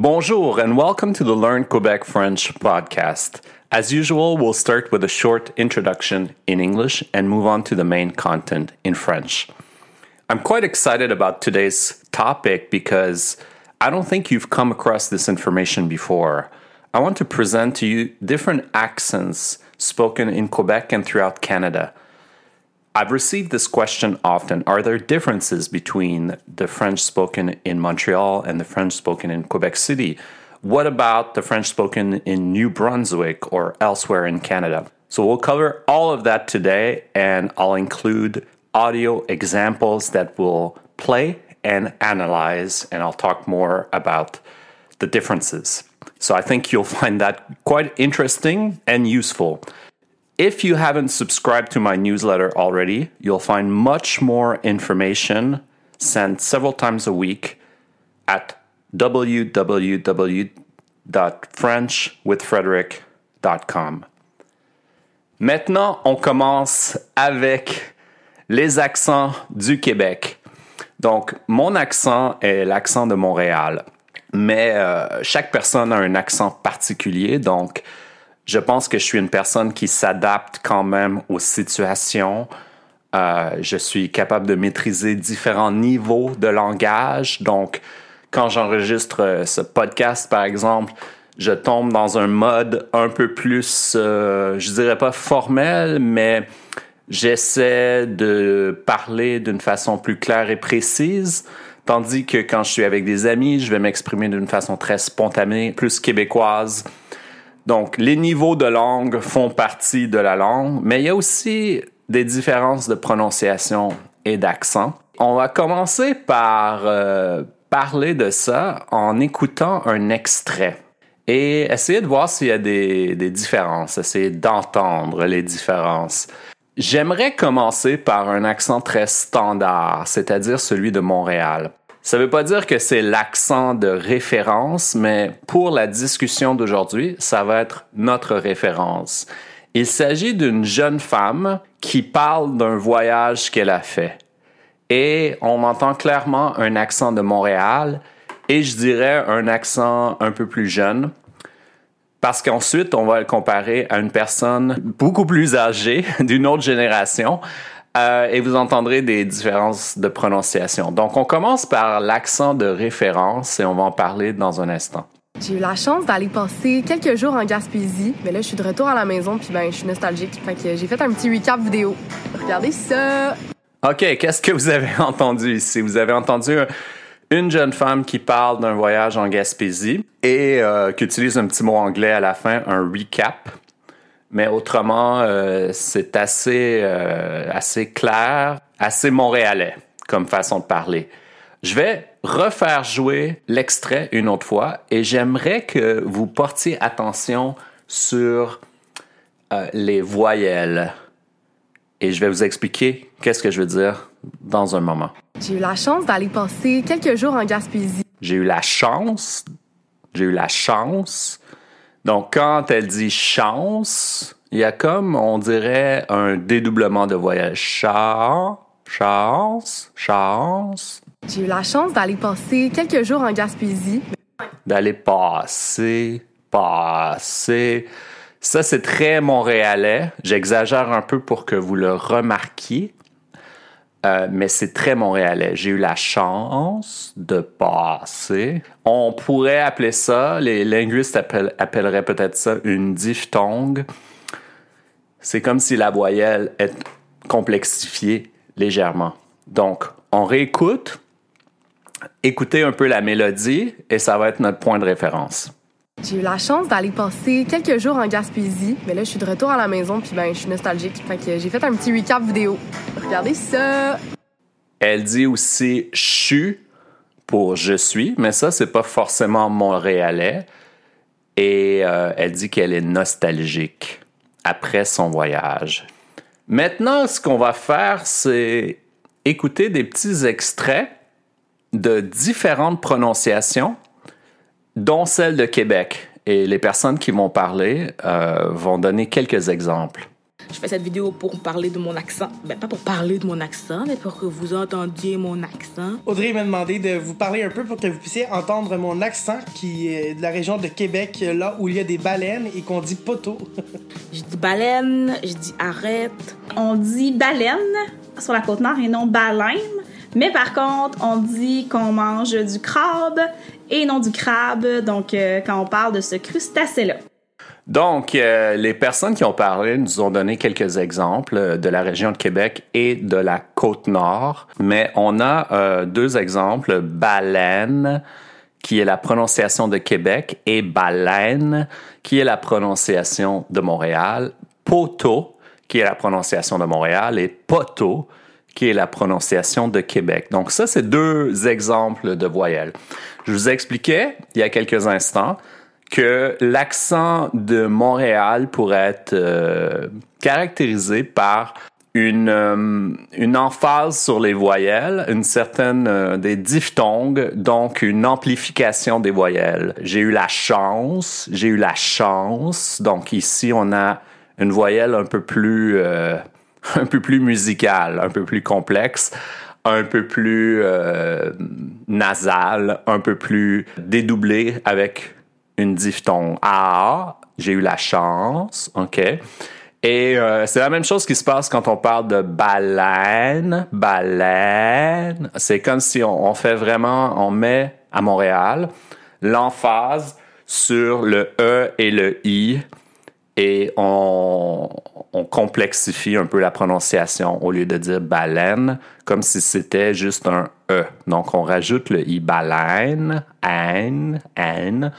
Bonjour and welcome to the Learn Quebec French podcast. As usual, we'll start with a short introduction in English and move on to the main content in French. I'm quite excited about today's topic because I don't think you've come across this information before. I want to present to you different accents spoken in Quebec and throughout Canada. I've received this question often. Are there differences between the French spoken in Montreal and the French spoken in Quebec City? What about the French spoken in New Brunswick or elsewhere in Canada? So we'll cover all of that today, and I'll include audio examples that will play and analyze, and I'll talk more about the differences. So I think you'll find that quite interesting and useful. If you haven't subscribed to my newsletter already, you'll find much more information sent several times a week at www.frenchwithfrederick.com. Maintenant, on commence avec les accents du Québec. Donc, mon accent est l'accent de Montréal, mais euh, chaque personne a un accent particulier, donc je pense que je suis une personne qui s'adapte quand même aux situations. Euh, je suis capable de maîtriser différents niveaux de langage. Donc, quand j'enregistre euh, ce podcast, par exemple, je tombe dans un mode un peu plus, euh, je dirais pas formel, mais j'essaie de parler d'une façon plus claire et précise. Tandis que quand je suis avec des amis, je vais m'exprimer d'une façon très spontanée, plus québécoise. Donc, les niveaux de langue font partie de la langue, mais il y a aussi des différences de prononciation et d'accent. On va commencer par euh, parler de ça en écoutant un extrait et essayer de voir s'il y a des, des différences, essayer d'entendre les différences. J'aimerais commencer par un accent très standard, c'est-à-dire celui de Montréal. Ça ne veut pas dire que c'est l'accent de référence, mais pour la discussion d'aujourd'hui, ça va être notre référence. Il s'agit d'une jeune femme qui parle d'un voyage qu'elle a fait. Et on entend clairement un accent de Montréal et je dirais un accent un peu plus jeune. Parce qu'ensuite, on va le comparer à une personne beaucoup plus âgée, d'une autre génération, euh, et vous entendrez des différences de prononciation. Donc, on commence par l'accent de référence et on va en parler dans un instant. J'ai eu la chance d'aller passer quelques jours en Gaspésie, mais là, je suis de retour à la maison, puis ben, je suis nostalgique. Fait que j'ai fait un petit recap vidéo. Regardez ça! OK, qu'est-ce que vous avez entendu ici? Vous avez entendu une jeune femme qui parle d'un voyage en Gaspésie et euh, qui utilise un petit mot anglais à la fin, un recap. Mais autrement, euh, c'est assez, euh, assez clair, assez montréalais comme façon de parler. Je vais refaire jouer l'extrait une autre fois et j'aimerais que vous portiez attention sur euh, les voyelles. Et je vais vous expliquer qu'est-ce que je veux dire dans un moment. J'ai eu la chance d'aller passer quelques jours en Gaspésie. J'ai eu la chance, j'ai eu la chance donc, quand elle dit chance, il y a comme, on dirait, un dédoublement de voyage. Chance, chance, chance. J'ai eu la chance d'aller passer quelques jours en Gaspésie. D'aller passer, passer. Ça, c'est très montréalais. J'exagère un peu pour que vous le remarquiez. Euh, mais c'est très montréalais. J'ai eu la chance de passer. On pourrait appeler ça, les linguistes appelleraient peut-être ça une diphtongue. C'est comme si la voyelle est complexifiée légèrement. Donc, on réécoute, écoutez un peu la mélodie et ça va être notre point de référence. J'ai eu la chance d'aller passer quelques jours en Gaspésie, mais là je suis de retour à la maison puis ben je suis nostalgique, fait que j'ai fait un petit recap vidéo. Regardez ça. Elle dit aussi "chu" pour je suis, mais ça c'est pas forcément montréalais. Et euh, elle dit qu'elle est nostalgique après son voyage. Maintenant, ce qu'on va faire, c'est écouter des petits extraits de différentes prononciations dont celle de Québec. Et les personnes qui vont parler euh, vont donner quelques exemples. Je fais cette vidéo pour parler de mon accent. Ben, pas pour parler de mon accent, mais pour que vous entendiez mon accent. Audrey m'a demandé de vous parler un peu pour que vous puissiez entendre mon accent qui est de la région de Québec, là où il y a des baleines et qu'on dit poteau. je dis baleine, je dis arrête. On dit baleine sur la côte nord et non baleine. Mais par contre, on dit qu'on mange du crabe et non du crabe, donc euh, quand on parle de ce crustacé-là. Donc, euh, les personnes qui ont parlé nous ont donné quelques exemples de la région de Québec et de la côte nord, mais on a euh, deux exemples, baleine, qui est la prononciation de Québec, et baleine, qui est la prononciation de Montréal, poteau, qui est la prononciation de Montréal, et poteau, qui est la prononciation de Québec. Donc ça, c'est deux exemples de voyelles. Je vous expliquais il y a quelques instants que l'accent de Montréal pourrait être euh, caractérisé par une, euh, une emphase sur les voyelles, une certaine euh, des diphtongues, donc une amplification des voyelles. J'ai eu la chance, j'ai eu la chance. Donc ici, on a une voyelle un peu plus un peu plus musicale, un peu plus complexe un peu plus euh, nasal, un peu plus dédoublé avec une diphtongue. Ah, j'ai eu la chance, ok. Et euh, c'est la même chose qui se passe quand on parle de baleine, baleine. C'est comme si on, fait vraiment, on met à Montréal l'emphase sur le E et le I et on, complexifie un peu la prononciation au lieu de dire baleine, comme si c'était juste un E. Donc, on rajoute le I baleine, N, N.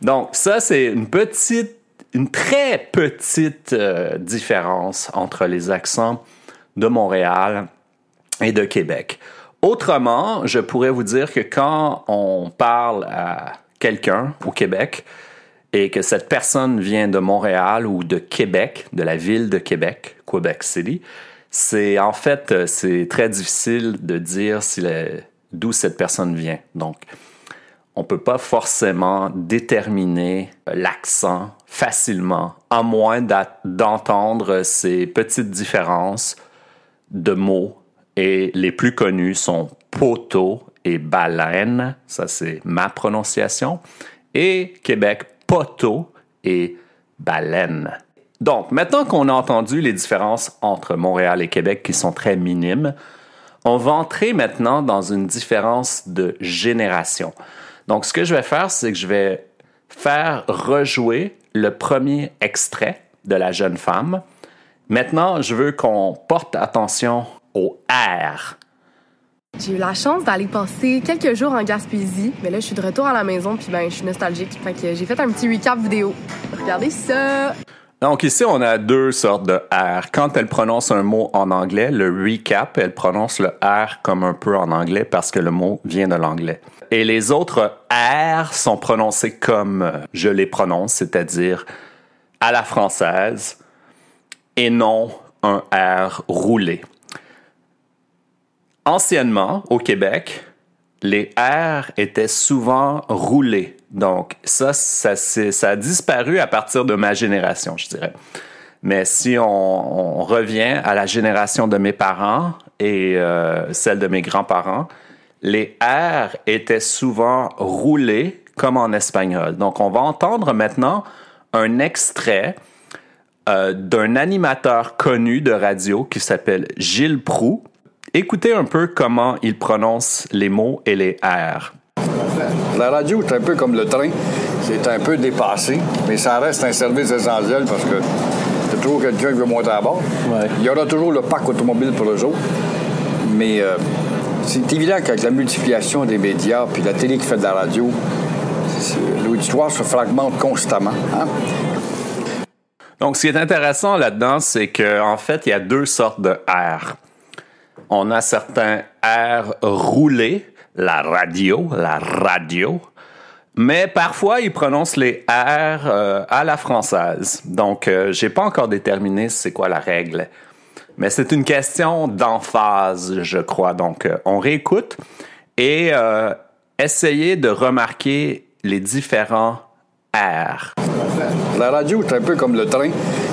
Donc, ça, c'est une petite, une très petite euh, différence entre les accents de Montréal et de Québec. Autrement, je pourrais vous dire que quand on parle à quelqu'un au Québec, et que cette personne vient de Montréal ou de Québec, de la ville de Québec, Quebec City, c'est en fait euh, c'est très difficile de dire d'où cette personne vient. Donc, on peut pas forcément déterminer l'accent facilement, à moins d'entendre ces petites différences de mots. Et les plus connus sont poteau et baleine, ça c'est ma prononciation, et Québec poteau et baleine. Donc, maintenant qu'on a entendu les différences entre Montréal et Québec qui sont très minimes, on va entrer maintenant dans une différence de génération. Donc, ce que je vais faire, c'est que je vais faire rejouer le premier extrait de la jeune femme. Maintenant, je veux qu'on porte attention au R j'ai eu la chance d'aller passer quelques jours en Gaspésie, mais là je suis de retour à la maison puis ben je suis nostalgique, fait que j'ai fait un petit recap vidéo. Regardez ça. Donc ici on a deux sortes de R. Quand elle prononce un mot en anglais, le recap, elle prononce le R comme un peu en anglais parce que le mot vient de l'anglais. Et les autres R sont prononcés comme je les prononce, c'est-à-dire à la française et non un R roulé. Anciennement, au Québec, les R étaient souvent roulés. Donc, ça, ça, ça a disparu à partir de ma génération, je dirais. Mais si on, revient à la génération de mes parents et euh, celle de mes grands-parents, les R étaient souvent roulés comme en espagnol. Donc, on va entendre maintenant un extrait euh, d'un animateur connu de radio qui s'appelle Gilles Proux Écoutez un peu comment il prononce les mots et les R. La radio, c'est un peu comme le train. C'est un peu dépassé, mais ça reste un service essentiel parce que c'est toujours quelqu'un qui veut monter à bord. Il y aura toujours le parc automobile pour eux autres. Mais euh, c'est évident qu'avec la multiplication des médias puis la télé qui fait de la radio, l'auditoire se fragmente constamment. Hein. Donc, ce qui est intéressant là-dedans, c'est qu'en fait, il y a deux sortes de R on a certains airs roulés, la radio, la radio, mais parfois ils prononcent les R euh, à la française. Donc, euh, j'ai pas encore déterminé c'est quoi la règle. Mais c'est une question d'emphase, je crois. Donc, euh, on réécoute et essayez de remarquer les différents R. La radio, c'est un peu comme le train.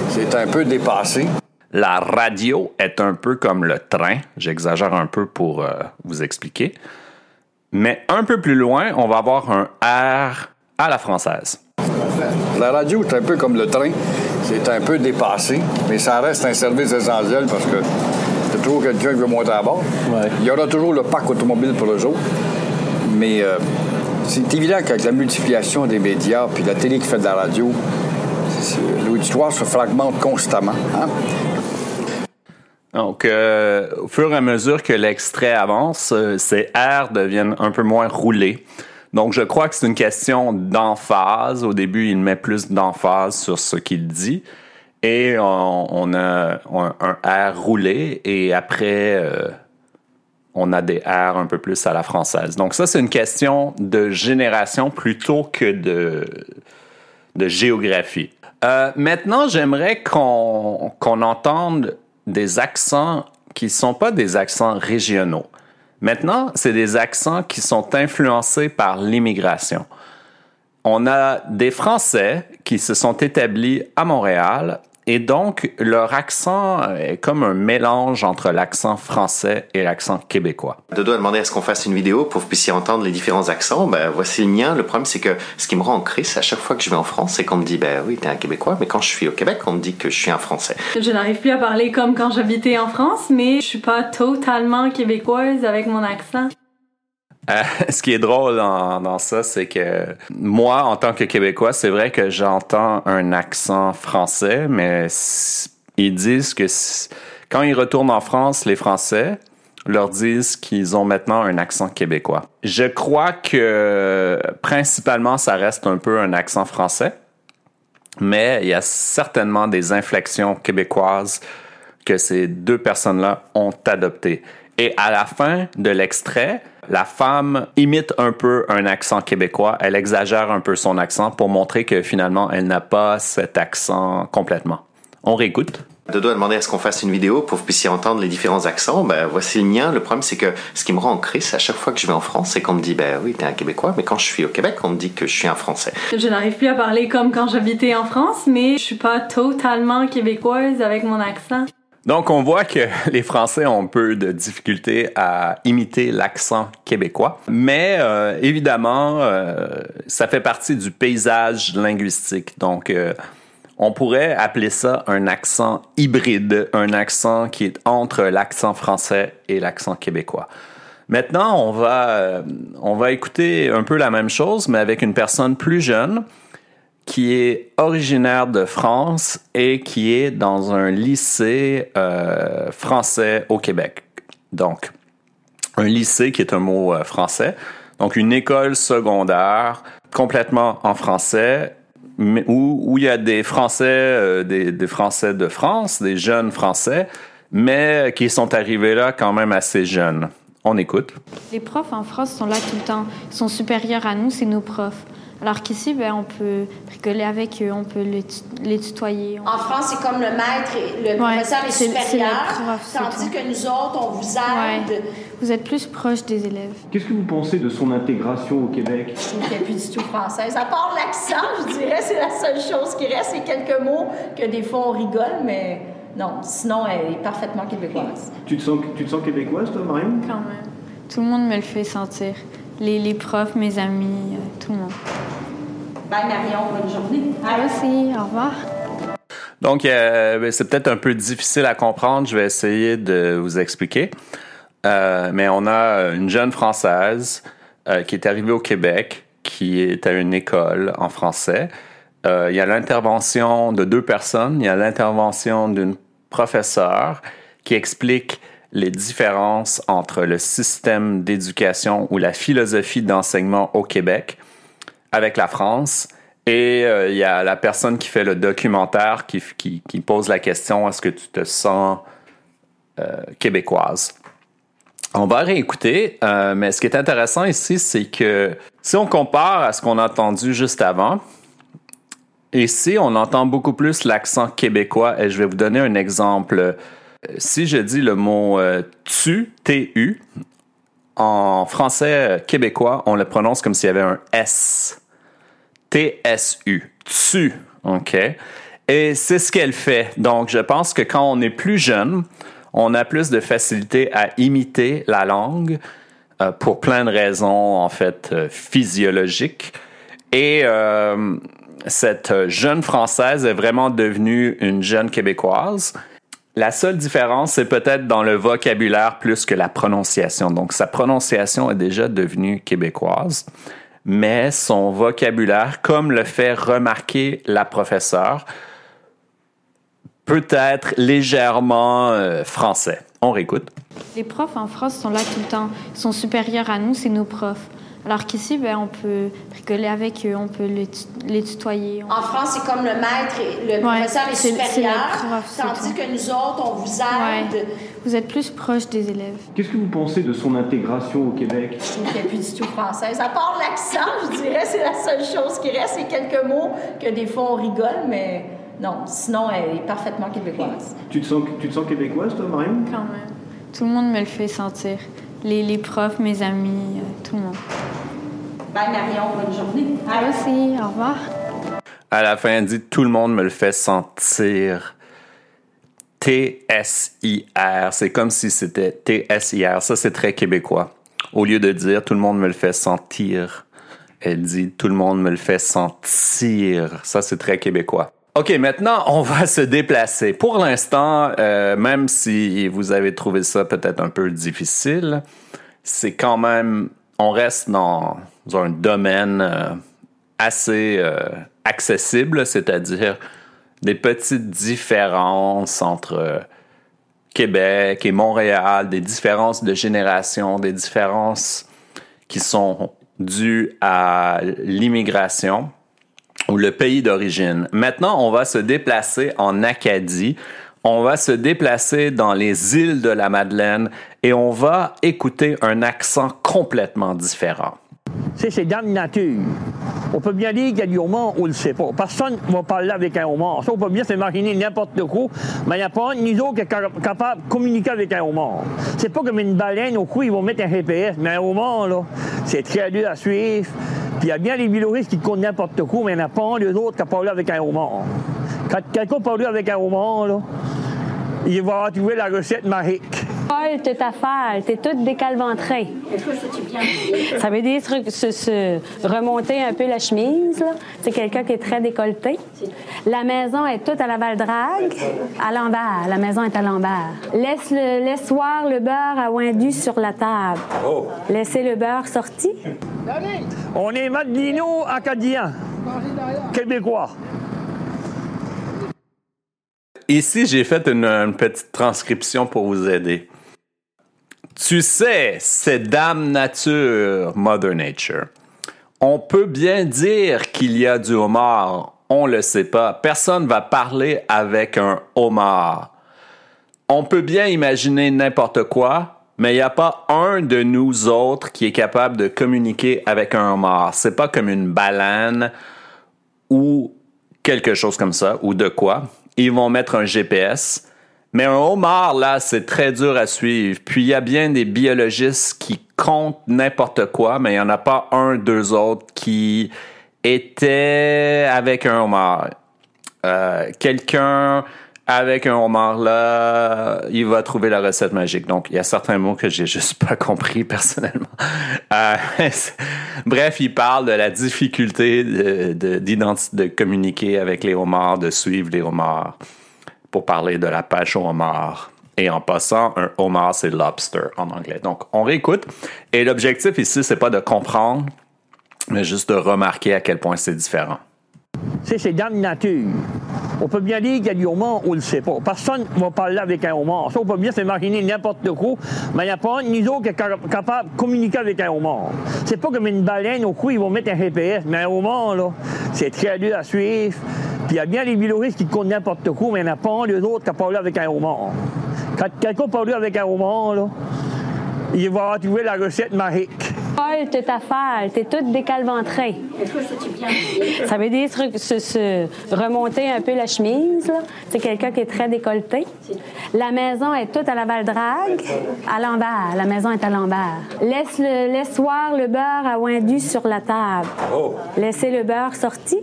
c'est un peu dépassé. La radio est un peu comme le train. J'exagère un peu pour euh, vous expliquer. Mais un peu plus loin, on va avoir un R à la française. La radio est un peu comme le train. C'est un peu dépassé, mais ça reste un service essentiel parce que c'est toujours quelqu'un qui veut monter à bord. Il y aura toujours le parc automobile pour le jour. Mais euh, c'est évident qu'avec la multiplication des médias puis la télé qui fait de la radio, l'auditoire se fragmente constamment. Hein? Donc, euh, au fur et à mesure que l'extrait avance, euh, ces airs deviennent un peu moins roulés. Donc, je crois que c'est une question d'emphase. Au début, il met plus d'emphase sur ce qu'il dit. Et on, a un, air roulé. Et après, euh, on a des airs un peu plus à la française. Donc, ça, c'est une question de génération plutôt que de, de géographie. Maintenant, j'aimerais qu'on entende des accents qui ne sont pas des accents régionaux. Maintenant, c'est des accents qui sont influencés par l'immigration. On a des Français qui se sont établis à Montréal et donc, leur accent est comme un mélange entre l'accent français et l'accent québécois. Dodo a demandé à ce qu'on fasse une vidéo pour que vous puissiez entendre les différents accents. Ben, voici le mien. Le problème, c'est que ce qui me rend en crise à chaque fois que je vais en France, c'est qu'on me dit, ben oui, t'es un Québécois, mais quand je suis au Québec, on me dit que je suis un Français. Je n'arrive plus à parler comme quand j'habitais en France, mais je suis pas totalement québécoise avec mon accent. Euh, ce qui est drôle dans, ça, c'est que moi, en tant que Québécois, c'est vrai que j'entends un accent français, mais ils disent que quand ils retournent en France, les Français leur disent qu'ils ont maintenant un accent québécois. Je crois que principalement, ça reste un peu un accent français, mais il y a certainement des inflexions québécoises que ces deux personnes-là ont adoptées. Et à la fin de l'extrait, la femme imite un peu un accent québécois, elle exagère un peu son accent pour montrer que finalement elle n'a pas cet accent complètement. On réécoute. Dodo a demandé à ce qu'on fasse une vidéo pour que vous puissiez entendre les différents accents. Ben, voici le mien. Le problème, c'est que ce qui me rend en crise à chaque fois que je vais en France, c'est qu'on me dit, ben oui, t'es un Québécois, mais quand je suis au Québec, on me dit que je suis un Français. Je n'arrive plus à parler comme quand j'habitais en France, mais je suis pas totalement québécoise avec mon accent. Donc, on voit que les Français ont peu de difficulté à imiter l'accent québécois, mais euh, évidemment, euh, ça fait partie du paysage linguistique. Donc, euh, on pourrait appeler ça un accent hybride, un accent qui est entre l'accent français et l'accent québécois. Maintenant, on va, on va écouter un peu la même chose, mais avec une personne plus jeune qui est originaire de France et qui est dans un lycée euh, français au Québec. Donc, un lycée qui est un mot euh, français. Donc, une école secondaire complètement en français où, où il y a des Français, euh, des, des, Français de France, des jeunes Français, mais qui sont arrivés là quand même assez jeunes. On écoute. Les profs en France sont là tout le temps. Ils sont supérieurs à nous, c'est nos profs. Alors qu'ici, ben, on peut rigoler avec eux, on peut les, tutoyer. En France, c'est comme le maître, et le professeur est, supérieur, tandis que nous autres, on vous aide. Vous êtes plus proche des élèves. Qu'est-ce que vous pensez de son intégration au Québec? Je trouve qu'elle n'est plus du tout française. À part l'accent, je dirais, c'est la seule chose qui reste. C'est quelques mots que des fois on rigole, mais non, sinon, elle est parfaitement québécoise. Tu te sens, tu te sens québécoise, toi, Marion? Quand même. Tout le monde me le fait sentir. Les, les profs, mes amis, euh, tout le monde. Bye Marion, bonne journée. Merci, au revoir. Donc, euh, ben, c'est peut-être un peu difficile à comprendre. Je vais essayer de vous expliquer. Euh, mais on a une jeune Française euh, qui est arrivée au Québec, qui est à une école en français. il y a l'intervention de deux personnes. Il y a l'intervention d'une professeure qui explique les différences entre le système d'éducation ou la philosophie d'enseignement au Québec avec la France. Et euh, il y a la personne qui fait le documentaire qui, pose la question est-ce que tu te sens euh, québécoise? On va réécouter, euh, mais ce qui est intéressant ici, c'est que si on compare à ce qu'on a entendu juste avant, ici, on entend beaucoup plus l'accent québécois et je vais vous donner un exemple. Si je dis le mot tu, tu, en français québécois, on le prononce comme s'il y avait un S. TSU, tu, OK? Et c'est ce qu'elle fait. Donc, je pense que quand on est plus jeune, on a plus de facilité à imiter la langue euh, pour plein de raisons, en fait, euh, physiologiques. Et euh, cette jeune Française est vraiment devenue une jeune Québécoise. La seule différence, c'est peut-être dans le vocabulaire plus que la prononciation. Donc, sa prononciation est déjà devenue québécoise, mais son vocabulaire, comme le fait remarquer la professeure, peut être légèrement euh, français. On réécoute. Les profs en France sont là tout le temps. Ils sont supérieurs à nous, c'est nos profs. Alors qu'ici, ben, on peut rigoler avec eux, on peut les, les tutoyer. En France, c'est comme le maître, et le Ouais, professeur est, supérieur, prof, c'est tandis tout. que nous autres, on vous aide. Ouais. Vous êtes plus proche des élèves. Qu'est-ce que vous pensez de son intégration au Québec? Je trouve qu'elle est plus du tout française. À part l'accent, je dirais, c'est la seule chose qui reste. C'est quelques mots que des fois on rigole, mais non, sinon elle est parfaitement québécoise. tu te, sens, tu te sens québécoise, toi, Marion? Quand même. Tout le monde me le fait sentir. Les, les profs, mes amis, euh, tout le monde. Bye Marion, bonne journée. Toi aussi, au revoir. À la fin, elle dit Tout le monde me le fait sentir. T-S-I-R. C'est comme si c'était T-S-I-R. Ça, c'est très québécois. Au lieu de dire Tout le monde me le fait sentir, elle dit Tout le monde me le fait sentir. Ça, c'est très québécois. OK, maintenant, on va se déplacer. Pour l'instant, euh, même si vous avez trouvé ça peut-être un peu difficile, c'est quand même, on reste dans un domaine euh, assez euh, accessible, c'est-à-dire des petites différences entre euh, Québec et Montréal, des différences de génération, des différences qui sont dues à l'immigration ou le pays d'origine. Maintenant, on va se déplacer en Acadie. On va se déplacer dans les îles de la Madeleine et on va écouter un accent complètement différent. C'est dans la nature. On peut bien dire qu'il y a du homard, on ne le sait pas. Personne ne va parler avec un homard. Ça, on peut bien s'imaginer n'importe quoi, mais il n'y a pas un ni qui est ca- capable de communiquer avec un homard. C'est pas comme une baleine au cou, ils vont mettre un GPS, mais un homard, là, c'est très dur à suivre. Puis il y a bien les biologistes qui comptent n'importe quoi, mais il n'y en a pas un des autres qui a parlé avec un homard. Quand quelqu'un parle avec un homard, là, il va trouver la recette magique. Paul, toute affaire, t'es toute décalventrée. Ça veut dire se, remonter un peu la chemise. là. C'est quelqu'un qui est très décolleté. La maison est toute à la Val-Drague, à l'envers. La maison est à l'envers. Laisse, le, laisse voir le beurre à Wendu sur la table. Laissez le beurre sorti. On est Madelino acadien, québécois. Ici, j'ai fait une, petite transcription pour vous aider? Tu sais, c'est Dame Nature, Mother Nature. On peut bien dire qu'il y a du homard, on le sait pas. Personne va parler avec un homard. On peut bien imaginer n'importe quoi, mais il n'y a pas un de nous autres qui est capable de communiquer avec un homard. C'est pas comme une baleine ou quelque chose comme ça, ou de quoi. Ils vont mettre un GPS. Mais un homard, là, c'est très dur à suivre. Puis il y a bien des biologistes qui comptent n'importe quoi, mais il n'y en a pas un, deux autres qui étaient avec un homard. Euh, Quelqu'un avec un homard là, il va trouver la recette magique. Donc, il y a certains mots que j'ai juste pas compris personnellement. Euh, bref, il parle de la difficulté de, de, de communiquer avec les homards, de suivre les homards, pour parler de la pêche au homard. Et en passant, un homard, c'est lobster en anglais. Donc, on réécoute. Et l'objectif ici, c'est pas de comprendre, mais juste de remarquer à quel point c'est différent. C'est c'est dans la nature. On peut bien dire qu'il y a du homard, on ne le sait pas. Personne ne va parler avec un homard. Ça, on peut bien s'imaginer n'importe quoi, mais il n'y a pas un ni autres qui est ca- capable de communiquer avec un homard. C'est pas comme une baleine au cou, ils vont mettre un GPS, mais un homard, là, c'est très dur à suivre. Puis il y a bien les biologistes qui comptent n'importe quoi, mais il n'y en a pas un des autres qui a parlé avec un homard. Quand quelqu'un parle avec un homard, là, il va trouver la recette magique. Paul, toute affaire, t'es toute décalventrée. Ça veut dire se, se remonter un peu la chemise. là. C'est quelqu'un qui est très décolleté. La maison est toute à la Val-Drague, à l'envers. La maison est à l'envers. Laisse, le, laisse voir le beurre à Wendu sur la table. Laissez le beurre sorti.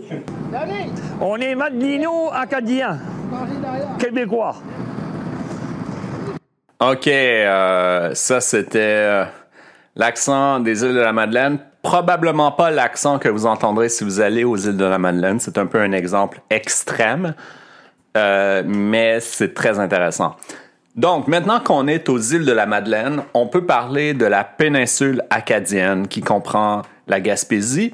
On est Madelino acadien. Québécois. OK, euh, ça c'était euh, l'accent des îles de la Madeleine. Probablement pas l'accent que vous entendrez si vous allez aux îles de la Madeleine. C'est un peu un exemple extrême, euh, mais c'est très intéressant. Donc, maintenant qu'on est aux îles de la Madeleine, on peut parler de la péninsule acadienne qui comprend la Gaspésie.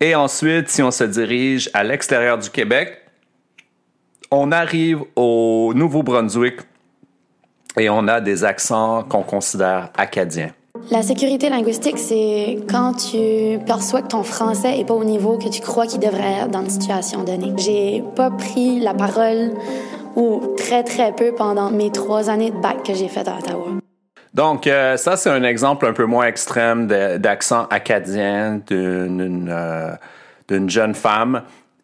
Et ensuite, si on se dirige à l'extérieur du Québec, on arrive au Nouveau-Brunswick et on a des accents qu'on considère acadiens. La sécurité linguistique, c'est quand tu perçois que ton français est pas au niveau que tu crois qu'il devrait être dans une situation donnée. J'ai pas pris la parole ou très très peu pendant mes trois années de bac que j'ai fait à Ottawa. Donc, euh, ça, c'est un exemple un peu moins extrême d'accent acadien euh, d'une jeune femme.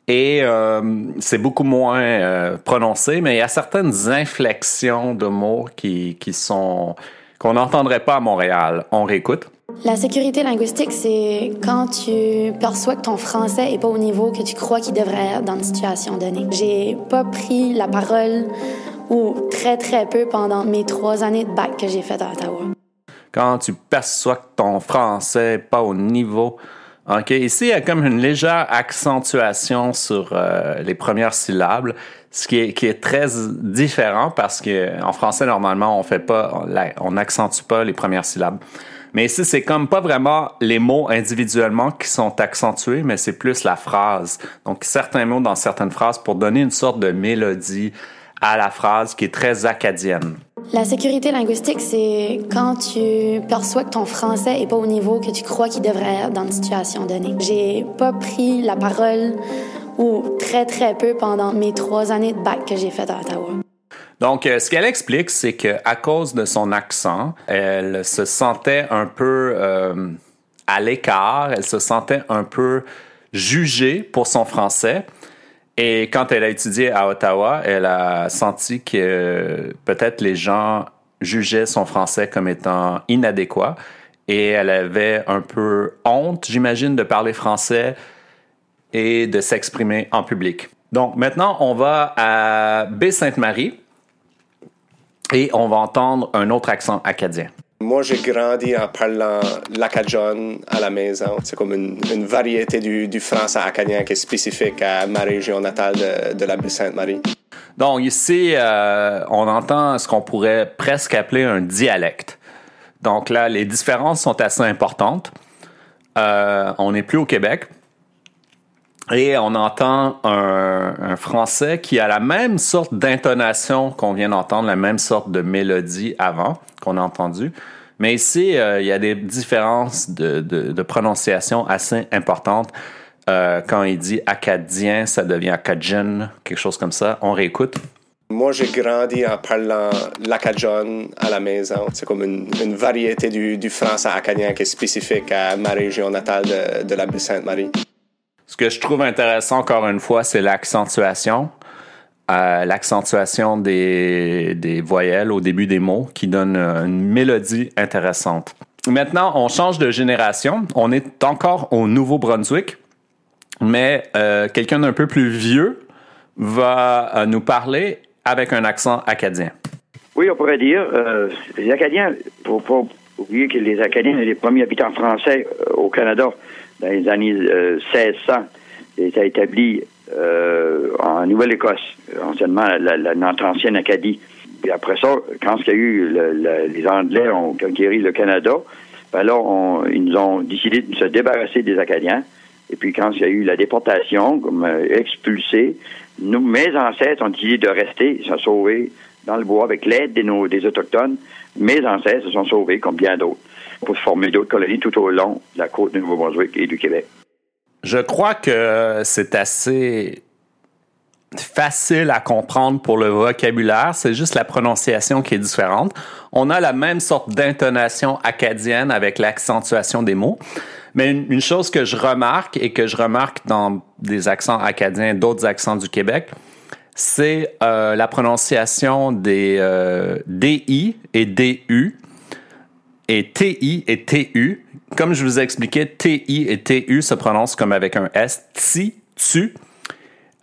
Et euh, c'est beaucoup moins prononcé, mais il y a certaines inflexions de mots qui sont qu'on n'entendrait pas à Montréal. On réécoute. La sécurité linguistique, c'est quand tu perçois que ton français est pas au niveau que tu crois qu'il devrait être dans une situation donnée. J'ai pas pris la parole ou très très peu pendant mes trois années de bac que j'ai fait à Ottawa. quand tu perçois que ton français n'est pas au niveau. OK, ici, il y a comme une légère accentuation sur euh, les premières syllabes, ce qui est, très différent parce que en français, normalement, on fait pas, on n'accentue pas les premières syllabes. Mais ici, c'est comme pas vraiment les mots individuellement qui sont accentués, mais c'est plus la phrase. Donc, certains mots dans certaines phrases pour donner une sorte de mélodie à la phrase qui est très acadienne. La sécurité linguistique, c'est quand tu perçois que ton français est pas au niveau que tu crois qu'il devrait être dans une situation donnée. J'ai pas pris la parole ou très très peu pendant mes trois années de bac que j'ai fait à Ottawa. Donc, euh, ce qu'elle explique, c'est que à cause de son accent, elle se sentait un peu euh, à l'écart, elle se sentait un peu jugée pour son français. Et quand elle a étudié à Ottawa, elle a senti que peut-être les gens jugeaient son français comme étant inadéquat. Et elle avait un peu honte, j'imagine, de parler français et de s'exprimer en public. Donc maintenant, on va à Baie-Sainte-Marie et on va entendre un autre accent acadien. Moi, j'ai grandi en parlant l'acadjon à la maison. C'est comme une, une variété du, du français acadien qui est spécifique à ma région natale de, de la Baie-Sainte-Marie. Donc ici, euh, on entend ce qu'on pourrait presque appeler un dialecte. Donc là, les différences sont assez importantes. Euh, on n'est plus au Québec. Et on entend un, un français qui a la même sorte d'intonation qu'on vient d'entendre, la même sorte de mélodie avant qu'on a entendu. Mais ici, euh, il y a des différences de, de- de prononciation assez importantes. Euh, quand il dit acadien, ça devient acadien, quelque chose comme ça. On réécoute. Moi, j'ai grandi en parlant l'acadjon à la maison. C'est comme une, une variété du, du français acadien qui est spécifique à ma région natale de, de la Baie-Sainte-Marie. Ce que je trouve intéressant, encore une fois, c'est l'accentuation. Euh, l'accentuation des, des voyelles au début des mots qui donne euh, une mélodie intéressante. Maintenant, on change de génération. On est encore au Nouveau-Brunswick, mais euh, quelqu'un d'un peu plus vieux va nous parler avec un accent acadien. Oui, on pourrait dire, les Acadiens, faut pas oublier que les Acadiens sont les premiers habitants français au Canada dans les années euh, 1600. Ils étaient établis euh, en Nouvelle-Écosse, anciennement la, la- notre ancienne Acadie. Puis après ça, quand il y a eu le- le- les Anglais ont conquéri le Canada, ben là, on- ils nous ont décidé de se débarrasser des Acadiens. Et puis quand il y a eu la déportation, comme euh, expulsés, nous, mes ancêtres ont décidé de rester, se sauvés dans le bois avec l'aide des, des Autochtones. Mes ancêtres se sont sauvés, comme bien d'autres, pour former d'autres colonies tout au long de la côte du Nouveau-Brunswick et du Québec. Je crois que c'est assez facile à comprendre pour le vocabulaire, c'est juste la prononciation qui est différente. On a la même sorte d'intonation acadienne avec l'accentuation des mots. Mais une, chose que je remarque et que je remarque dans des accents acadiens, d'autres accents du Québec, c'est euh, la prononciation des euh, DI et DU et TI et TU. Comme je vous ai expliqué, TI et TU se prononcent comme avec un S, ti, tu.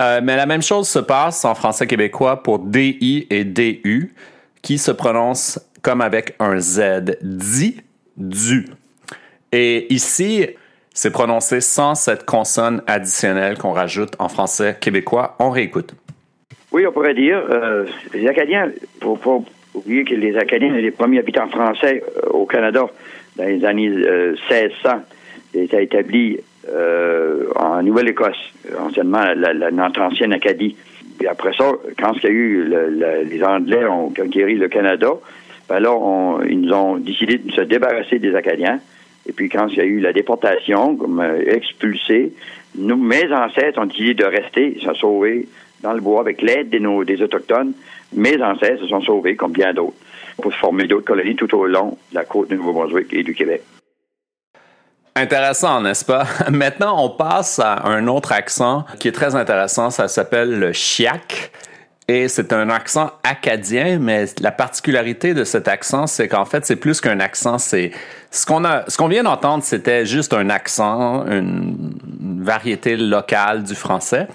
Euh, mais la même chose se passe en français québécois pour DI et DU, qui se prononcent comme avec un Z, di, du. Et ici, c'est prononcé sans cette consonne additionnelle qu'on rajoute en français québécois. On réécoute. Oui, on pourrait dire, euh, les Acadiens, pour oublier que les Acadiens les premiers habitants français euh, au Canada dans les années 1600. Euh, étaient établis en Nouvelle-Écosse, anciennement la, notre ancienne Acadie. Puis après ça, quand il y a eu les Anglais ont conquéri le Canada, ben là, ils ont décidé de se débarrasser des Acadiens. Et puis quand il y a eu la déportation, comme expulsés, nous, mes ancêtres ont décidé de rester, se sauver dans le bois avec l'aide des, Autochtones. Mes ancêtres se sont sauvés, comme bien d'autres, pour former d'autres colonies tout au long de la côte du Nouveau-Brunswick et du Québec. Intéressant, n'est-ce pas? Maintenant, on passe à un autre accent qui est très intéressant. Ça s'appelle le chiac. Et c'est un accent acadien, mais la particularité de cet accent, c'est qu'en fait, c'est plus qu'un accent. C'est ce qu'on a, ce qu'on vient d'entendre, c'était juste un accent, une variété locale du français.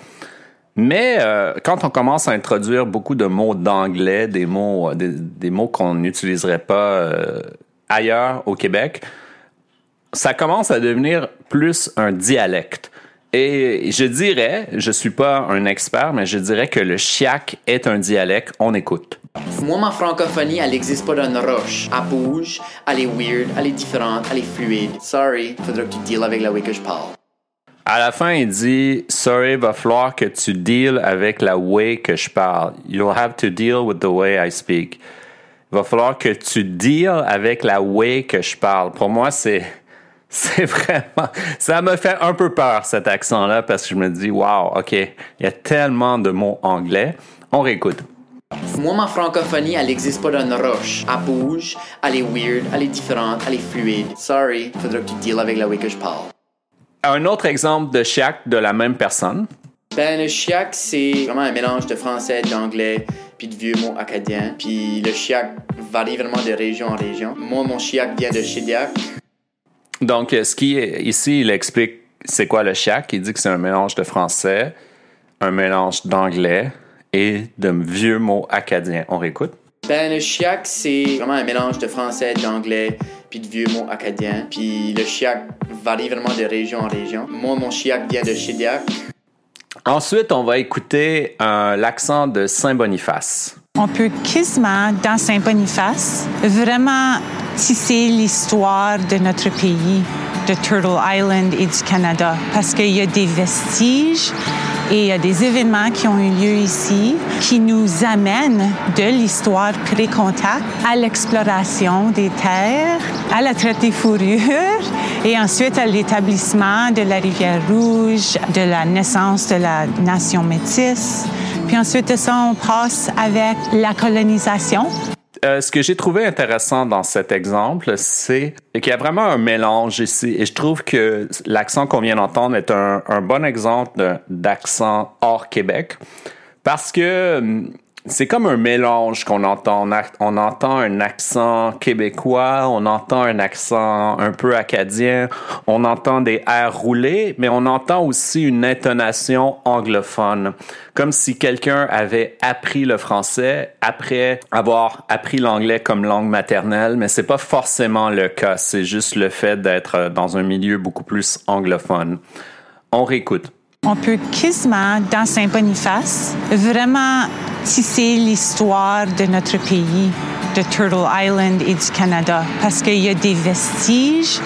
Mais euh, quand on commence à introduire beaucoup de mots d'anglais, des mots, euh, des, mots qu'on n'utiliserait pas euh, ailleurs au Québec, ça commence à devenir plus un dialecte. Et je dirais, je suis pas un expert, mais je dirais que le chiac est un dialecte. On écoute. Moi, ma francophonie, elle n'existe pas dans une roche. Elle bouge, elle est weird, elle est différente, elle est fluide. Sorry, faudra que tu deals avec la way que je parle. À la fin, il dit Sorry, va falloir que tu deals avec la way que je parle. You'll have to deal with the way I speak. Va falloir que tu deals avec la way que je parle. Pour moi, c'est. C'est vraiment. Ça me fait un peu peur, cet accent-là, parce que je me dis, wow, OK, il y a tellement de mots anglais. On réécoute. Moi, ma francophonie, elle n'existe pas dans une roche. Elle bouge, elle est weird, elle est différente, elle est fluide. Sorry, faudra que tu deals avec la way que je parle. Un autre exemple de chiac de la même personne. Ben, le chiac, c'est vraiment un mélange de français, d'anglais, puis de vieux mots acadiens. Puis le chiac varie vraiment de région en région. Moi, mon chiac vient de Chidiac. Donc, ce qui est ici, il explique c'est quoi le chiac. Il dit que c'est un mélange de français, un mélange d'anglais et de vieux mots acadiens. On réécoute. Ben, le chiac, c'est vraiment un mélange de français, d'anglais, puis de vieux mots acadiens. Puis le chiac varie vraiment de région en région. Moi, mon chiac vient de Chidiac. Ensuite, on va écouter euh, l'accent de Saint-Boniface. On peut quasiment, dans Saint-Boniface, vraiment tisser l'histoire de notre pays, de Turtle Island et du Canada, parce qu'il y a des vestiges et il y a des événements qui ont eu lieu ici qui nous amènent de l'histoire pré-contact à l'exploration des terres, à la traite des fourrures et ensuite à l'établissement de la rivière Rouge, de la naissance de la nation métisse. Puis ensuite de ça, on passe avec la colonisation. Euh, ce que j'ai trouvé intéressant dans cet exemple, c'est qu'il y a vraiment un mélange ici. Et je trouve que l'accent qu'on vient d'entendre est un, un bon exemple d'accent hors Québec. Parce que hum, c'est comme un mélange qu'on entend. On, entend un accent québécois, on entend un accent un peu acadien, on entend des airs roulés, mais on entend aussi une intonation anglophone. Comme si quelqu'un avait appris le français après avoir appris l'anglais comme langue maternelle, mais c'est pas forcément le cas. C'est juste le fait d'être dans un milieu beaucoup plus anglophone. On réécoute. On peut quasiment, dans Saint-Boniface, vraiment tisser l'histoire de notre pays, de Turtle Island et du Canada, parce qu'il y a des vestiges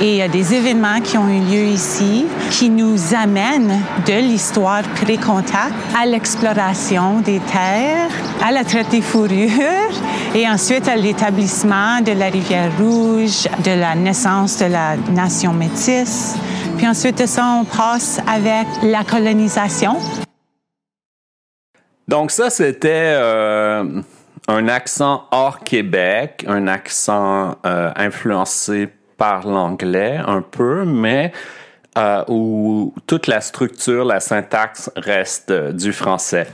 et il y a des événements qui ont eu lieu ici qui nous amènent de l'histoire pré-contact à l'exploration des terres, à la traite des fourrures et ensuite à l'établissement de la rivière Rouge, de la naissance de la nation métisse. Puis ensuite de ça, on passe avec la colonisation. Donc ça, c'était euh, un accent hors Québec, un accent euh, influencé par l'anglais un peu, mais euh, où toute la structure, la syntaxe reste du français.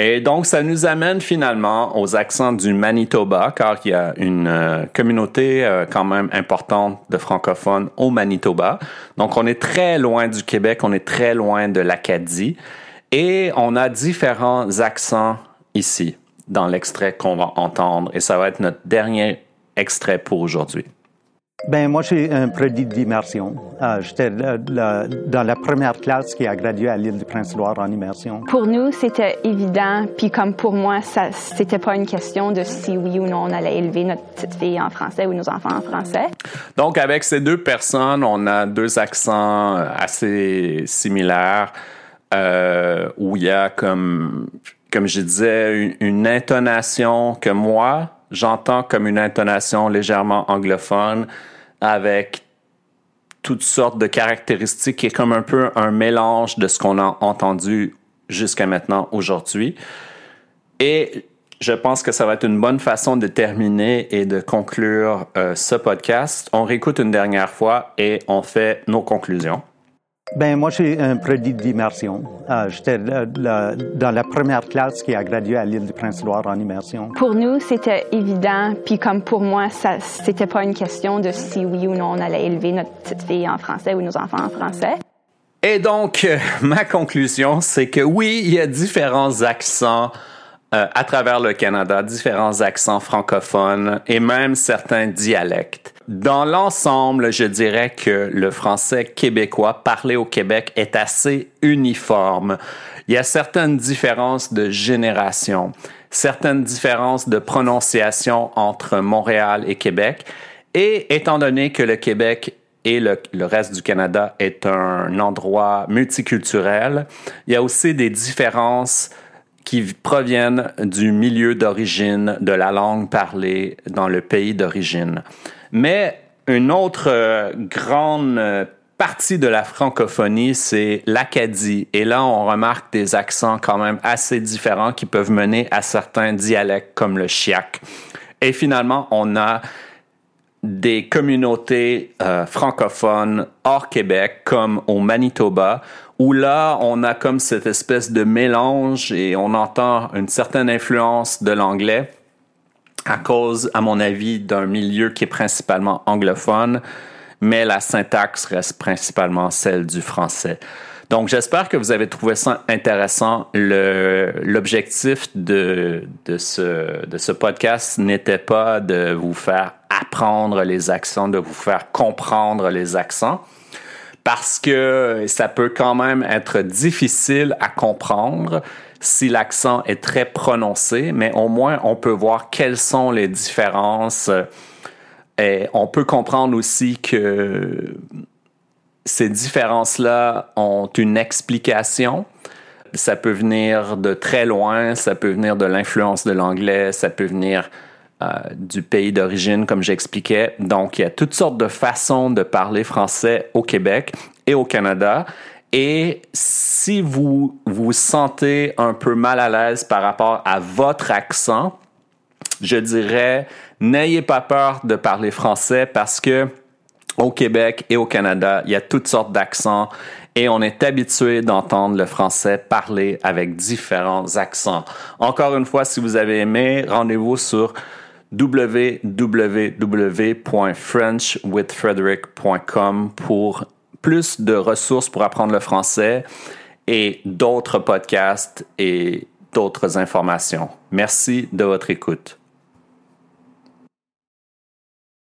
Et donc, ça nous amène finalement aux accents du Manitoba, car il y a une euh, communauté euh, quand même importante de francophones au Manitoba. Donc, on est très loin du Québec, on est très loin de l'Acadie, et on a différents accents ici dans l'extrait qu'on va entendre, et ça va être notre dernier extrait pour aujourd'hui. Ben moi, j'ai un produit d'immersion. Euh, J'étais dans la première classe qui a gradué à l'île du Prince-Édouard en immersion. Pour nous, c'était évident, puis comme pour moi, ça, c'était pas une question de si oui ou non on allait élever notre petite fille en français ou nos enfants en français. Donc, avec ces deux personnes, on a deux accents assez similaires, euh, où il y a comme, comme je disais, une, une intonation que moi, j'entends comme une intonation légèrement anglophone, avec toutes sortes de caractéristiques qui est comme un peu un mélange de ce qu'on a entendu jusqu'à maintenant aujourd'hui. Et je pense que ça va être une bonne façon de terminer et de conclure euh, ce podcast. On réécoute une dernière fois et on fait nos conclusions. Ben moi, j'ai un produit d'immersion. Euh, J'étais dans la première classe qui a gradué à l'île du Prince-Édouard en immersion. Pour nous, c'était évident, puis comme pour moi, ça, c'était pas une question de si oui ou non on allait élever notre petite fille en français ou nos enfants en français. Et donc, euh, ma conclusion, c'est que oui, il y a différents accents euh, à travers le Canada, différents accents francophones et même certains dialectes. Dans l'ensemble, je dirais que le français québécois parlé au Québec est assez uniforme. Il y a certaines différences de génération, certaines différences de prononciation entre Montréal et Québec. Et étant donné que le Québec et le, le reste du Canada est un endroit multiculturel, il y a aussi des différences qui proviennent du milieu d'origine de la langue parlée dans le pays d'origine. Mais une autre euh, grande euh, partie de la francophonie, c'est l'Acadie. Et là, on remarque des accents quand même assez différents qui peuvent mener à certains dialectes comme le chiac. Et finalement, on a des communautés euh, francophones hors Québec, comme au Manitoba, où là, on a comme cette espèce de mélange et on entend une certaine influence de l'anglais à cause, à mon avis, d'un milieu qui est principalement anglophone, mais la syntaxe reste principalement celle du français. Donc, j'espère que vous avez trouvé ça intéressant. L'objectif de, de, ce, de ce podcast n'était pas de vous faire apprendre les accents, de vous faire comprendre les accents, parce que ça peut quand même être difficile à comprendre si l'accent est très prononcé, mais au moins on peut voir quelles sont les différences. Et on peut comprendre aussi que ces différences-là ont une explication. Ça peut venir de très loin, ça peut venir de l'influence de l'anglais, ça peut venir euh, du pays d'origine, comme j'expliquais. Donc, il y a toutes sortes de façons de parler français au Québec et au Canada. Et si vous vous sentez un peu mal à l'aise par rapport à votre accent, je dirais, n'ayez pas peur de parler français parce que au Québec et au Canada, il y a toutes sortes d'accents et on est habitué d'entendre le français parler avec différents accents. Encore une fois, si vous avez aimé, rendez-vous sur www.frenchwithfrederick.com pour plus de ressources pour apprendre le français et d'autres podcasts et d'autres informations. Merci de votre écoute.